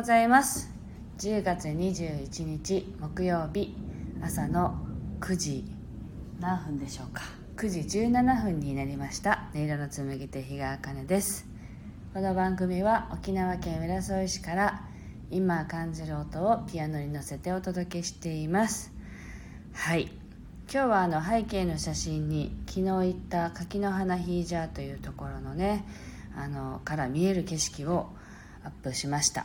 うございます。10月21日木曜日朝の9時。何分でしょうか？9時17分になりました。音色の紡ぎ手日川茜です。この番組は沖縄県浦添市から今感じる音をピアノに乗せてお届けしています。はい。今日はあの背景の写真に昨日行った柿の花ヒージャーというところのねあのから見える景色をアップしました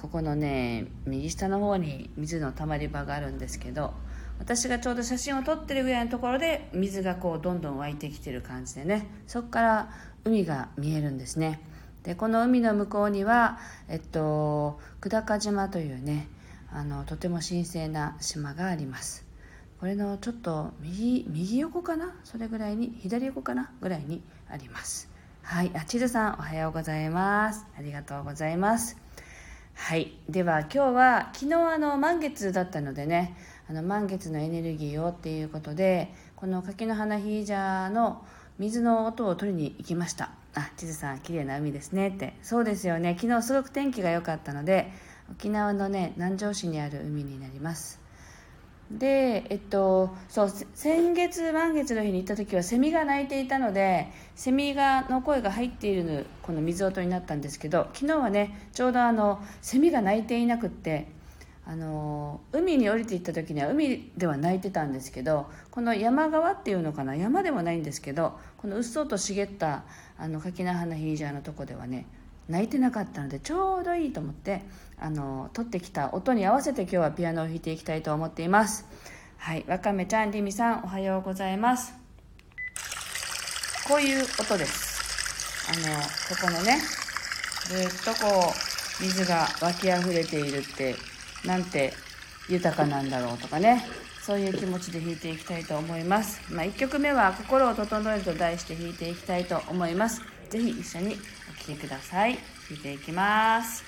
ここのね右下の方に水のたまり場があるんですけど私がちょうど写真を撮ってるぐらいのところで水がこうどんどん湧いてきてる感じでねそこから海が見えるんですね。でこの海の向こうには、えっと、久高島というねあのとても神聖な島があります。これのちょっと右右横かな？それぐらいに左横かな？ぐらいにあります。はい。あちずさんおはようございます。ありがとうございます。はい。では今日は昨日あの満月だったのでねあの満月のエネルギーをっていうことでこの柿の花ヒージャーの水の音を取りに行きました。あ地図さん綺麗な海ですねって。そうですよね。昨日すごく天気が良かったので沖縄のね南城市にある海になります。でえっとそう先月満月の日に行った時はセミが鳴いていたのでセミがの声が入っているこの水音になったんですけど昨日はねちょうどあのセミが鳴いていなくってあの海に降りていった時には海では泣いてたんですけどこの山側っていうのかな山でもないんですけどこのうっそうと茂ったあの柿の花ヒージャーのとこではね泣いてなかったのでちょうどいいと思ってあの撮ってきた音に合わせて今日はピアノを弾いていきたいと思っています。はいわかめちゃんりみさんおはようございます。こういう音です。あのここのねずっとこう水が湧き溢れているってなんて豊かなんだろうとかね。そういう気持ちで弾いていきたいと思います、まあ、1曲目は「心を整える」と題して弾いていきたいと思います。是非一緒にお聴きください。弾いていきます。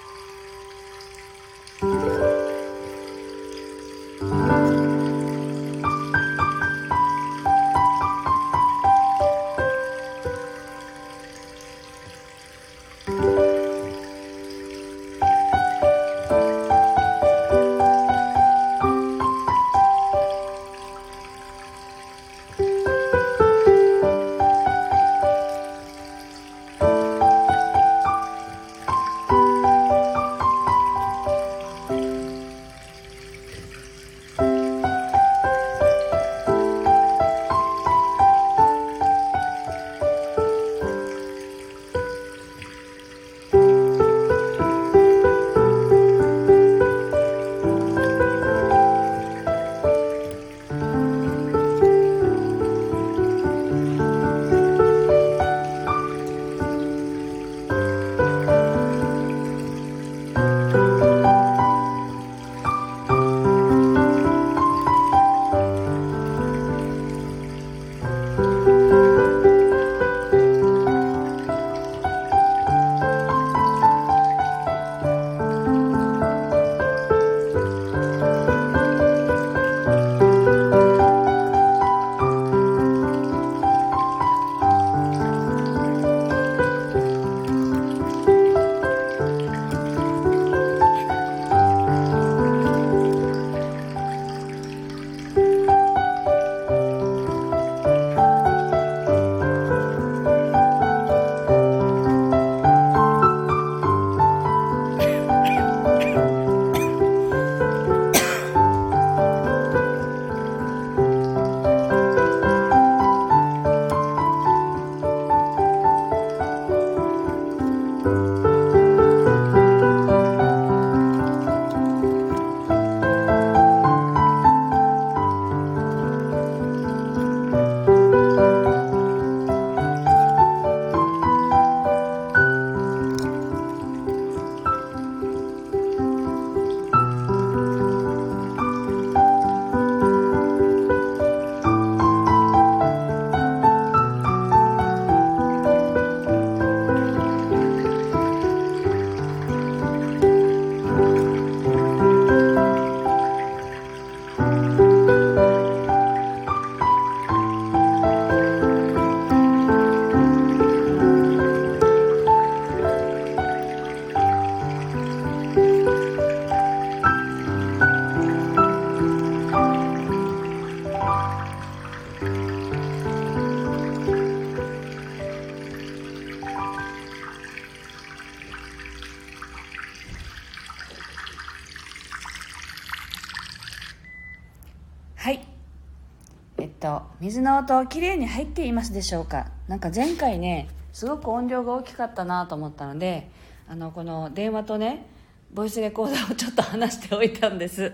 水の音きれいに入っていますでしょうか？なんか前回ねすごく音量が大きかったなと思ったのであのこの電話とねボイスレコーダーをちょっと話しておいたんです。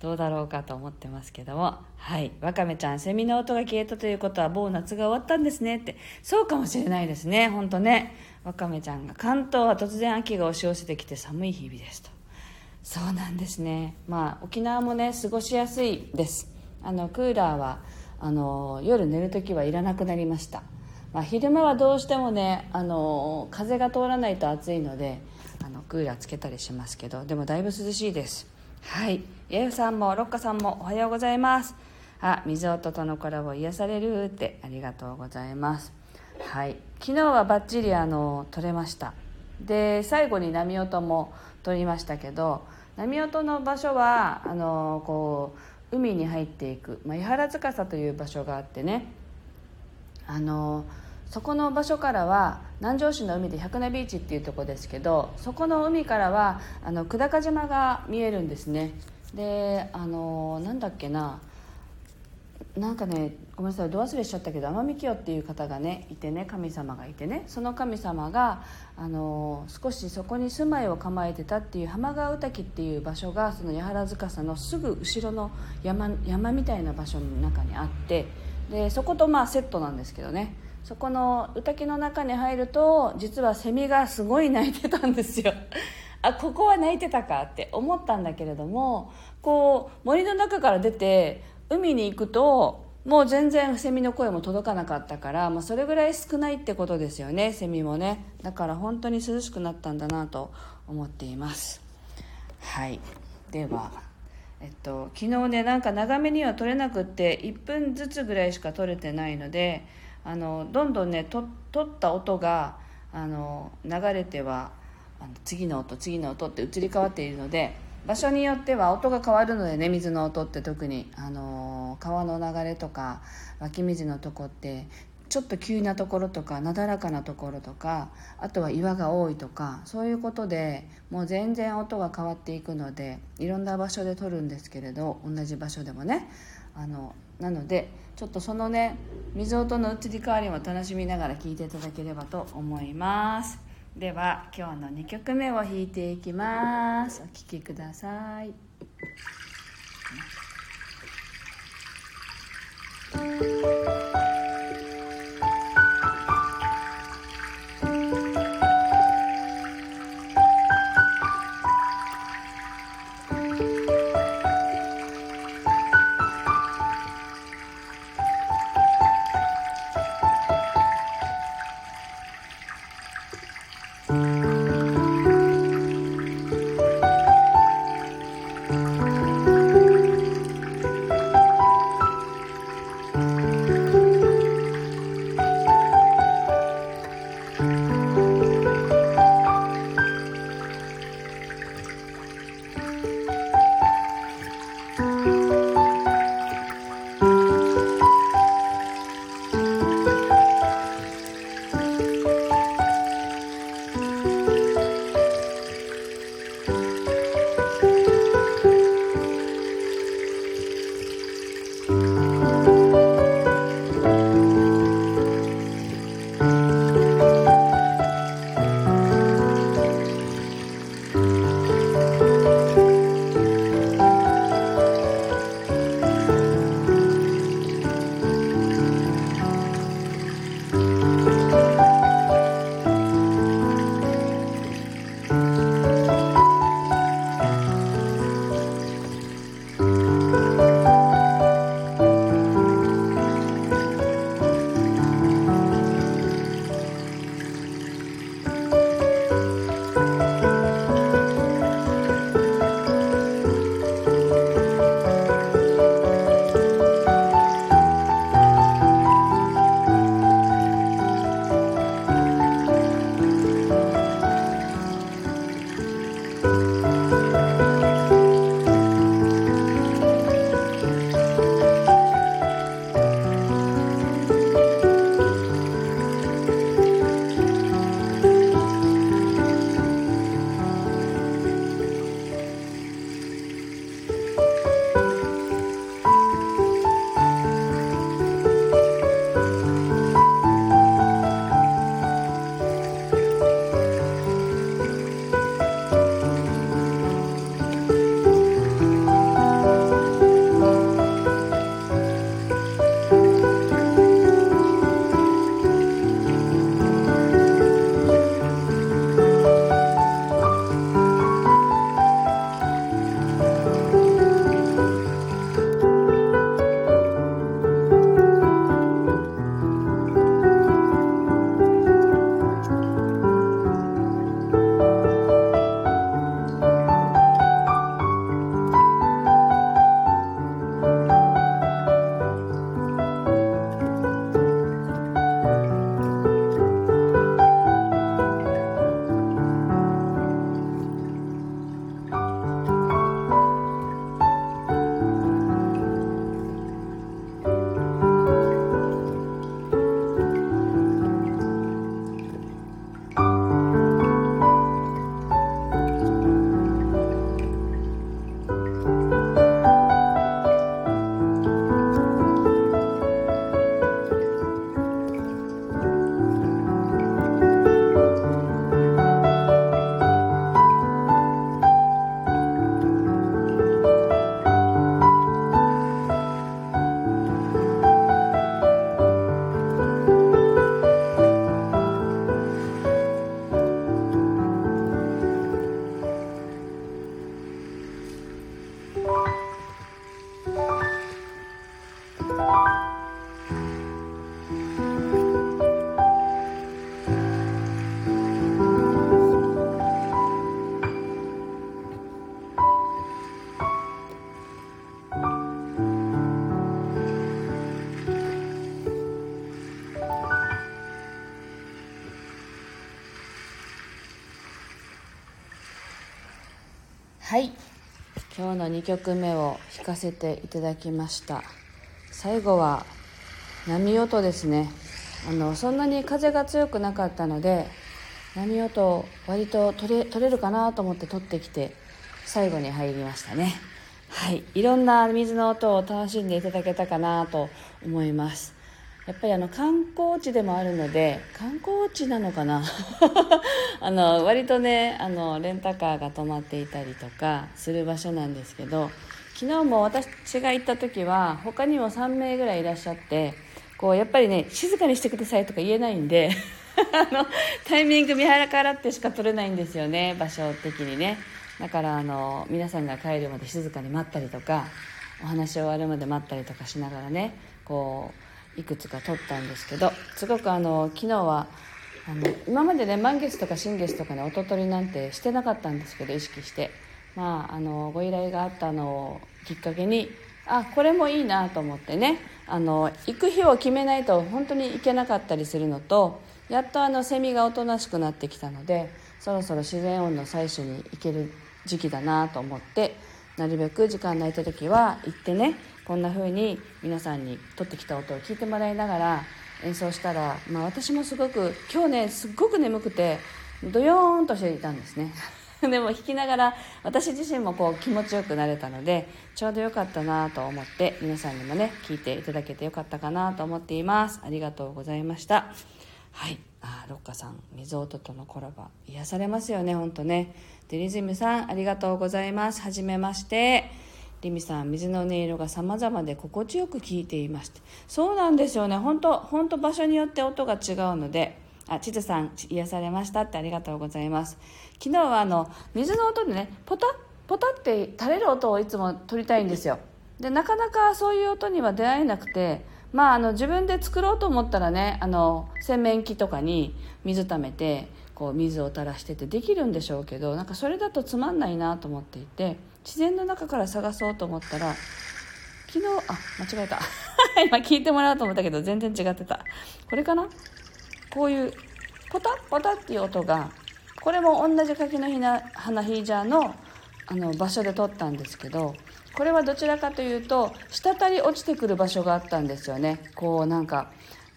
どうだろうかと思ってますけども。はい。わかめちゃんセミの音が消えたということは某夏が終わったんですねって。そうかもしれないですね。本当ね。わかめちゃんが関東は突然秋が押し寄せてきて寒い日々ですと。そうなんですね。まあ沖縄もね過ごしやすいです。あのクーラーはあの夜寝る時はいらなくなりました、まあ、昼間はどうしてもねあの風が通らないと暑いのであのクーラーつけたりしますけどでもだいぶ涼しいです。はい。イフさんもロッカさんもおはようございます。あ水音とのコラボ癒されるってありがとうございます。はい。昨日はバッチリあの撮れました。で最後に波音も撮りましたけど波音の場所はあのこう海に入っていく、まあ、伊原司という場所があってね。あのそこの場所からは南城市の海で百名ビーチっていうとこですけどそこの海からはあの久高島が見えるんですね。であのなんだっけな。なんかねごめんなさいど忘れしちゃったけど天海清っていう方がねいてね神様がいてねその神様があの少しそこに住まいを構えてたっていう浜川宇滝っていう場所がその八原塚さんのすぐ後ろの山山みたいな場所の中にあってでそことまあセットなんですけどね。そこの宇滝の中に入ると実はセミがすごい鳴いてたんですよ。あここは鳴いてたかって思ったんだけれどもこう森の中から出て海に行くともう全然セミの声も届かなかったから、まあ、それぐらい少ないってことですよねセミもね。だから本当に涼しくなったんだなと思っています。はい。ではえっと昨日ねなんか長めには撮れなくって1分ずつぐらいしか撮れてないのであのどんどんねと撮った音があの流れてはあの次の音次の音って移り変わっているので場所によっては音が変わるのでね水の音って特に、あの川の流れとか湧き水のとこってちょっと急なところとかなだらかなところとかあとは岩が多いとかそういうことでもう全然音が変わっていくのでいろんな場所で撮るんですけれど同じ場所でもねあのなのでちょっとそのね水音の移り変わりも楽しみながら聴いていただければと思います。では今日の2曲目を弾いていきます。お聴きください。うんはい。今日の2曲目を弾かせていただきました。最後は波音ですね。あのそんなに風が強くなかったので波音割と取れ取れるかなと思って取ってきて最後に入りましたね。はい。いろんな水の音を楽しんでいただけたかなと思います。やっぱりあの観光地でもあるので観光地なのかな？あの割とねあのレンタカーが止まっていたりとかする場所なんですけど昨日も私が行った時は他にも3名ぐらいいらっしゃってこうやっぱりね静かにしてくださいとか言えないんで あのタイミング見計らってしか取れないんですよね場所的にね。だからあの皆さんが帰るまで静かに待ったりとかお話終わるまで待ったりとかしながらねこういくつか撮ったんですけどすごくあの昨日はあの今までね満月とか新月とかね音取りなんてしてなかったんですけど意識して。まああのご依頼があったのをきっかけにあこれもいいなと思ってねあの行く日を決めないと本当に行けなかったりするのとやっとあのセミがおとなしくなってきたのでそろそろ自然音の採取に行ける時期だなと思ってなるべく時間ないた時は行ってねこんな風に皆さんに撮ってきた音を聞いてもらいながら演奏したら、まあ、私もすごく今日ねすっごく眠くてドヨーンとしていたんですね。でも弾きながら私自身もこう気持ちよくなれたのでちょうどよかったなと思って皆さんにもね聞いていただけてよかったかなと思っています。ありがとうございました。はい。あロッカさん水音とのコラボ癒されますよねほんとね。でリズムさんありがとうございます。はじめまして。リミさん水の音色が様々で心地よく聞いていまして。そうなんですよね。本当本当場所によって音が違うので。あちずさん癒されましたってありがとうございます。昨日はあの水の音でねポタッポタって垂れる音をいつも取りたいんですよ。でなかなかそういう音には出会えなくて。まああの自分で作ろうと思ったらねあの洗面器とかに水溜めてこう水を垂らしててできるんでしょうけどなんかそれだとつまんないなと思っていて。自然の中から探そうと思ったら昨日あ間違えた。今聞いてもらおうと思ったけど全然違ってた。これかな？こういうポタッポタっていう音がこれも同じ柿の花ヒージャーのあの場所で撮ったんですけどこれはどちらかというと滴り落ちてくる場所があったんですよね。こうなんか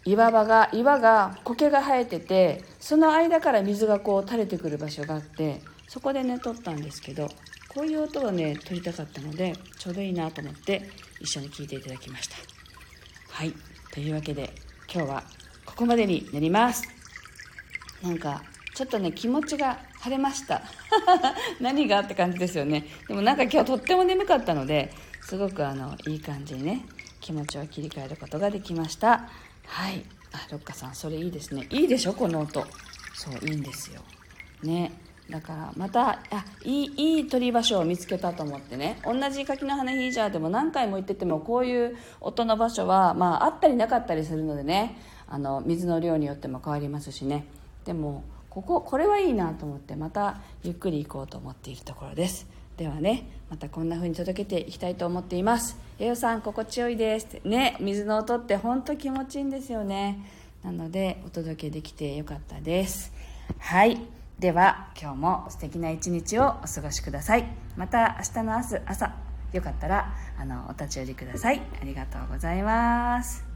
岩場が岩が苔が生えててその間から水がこう垂れてくる場所があってそこでね撮ったんですけどこういう音をね撮りたかったのでちょうどいいなと思って一緒に聴いていただきました。はい。というわけで今日はここまでになります。なんかちょっとね気持ちが晴れました。何がって感じですよね。でもなんか今日とっても眠かったのですごくあのいい感じにね気持ちを切り替えることができました。はい。あロッカさんそれいいですね。いいでしょ？この音。そういいんですよ。ね。だからまたあいいいい鳥場所を見つけたと思ってね。同じ柿の花ヒージャーでも何回も行っててもこういう音の場所は、まあ、あったりなかったりするのでね。あの水の量によっても変わりますしね。でもこここれはいいなと思ってまたゆっくり行こうと思っているところです。ではねまたこんな風に届けていきたいと思っています。栄養さん心地よいです。ね水の音って本当気持ちいいんですよね。なのでお届けできてよかったです。はい。では今日も素敵な一日をお過ごしください。また明日の朝朝よかったらあのお立ち寄りください。ありがとうございます。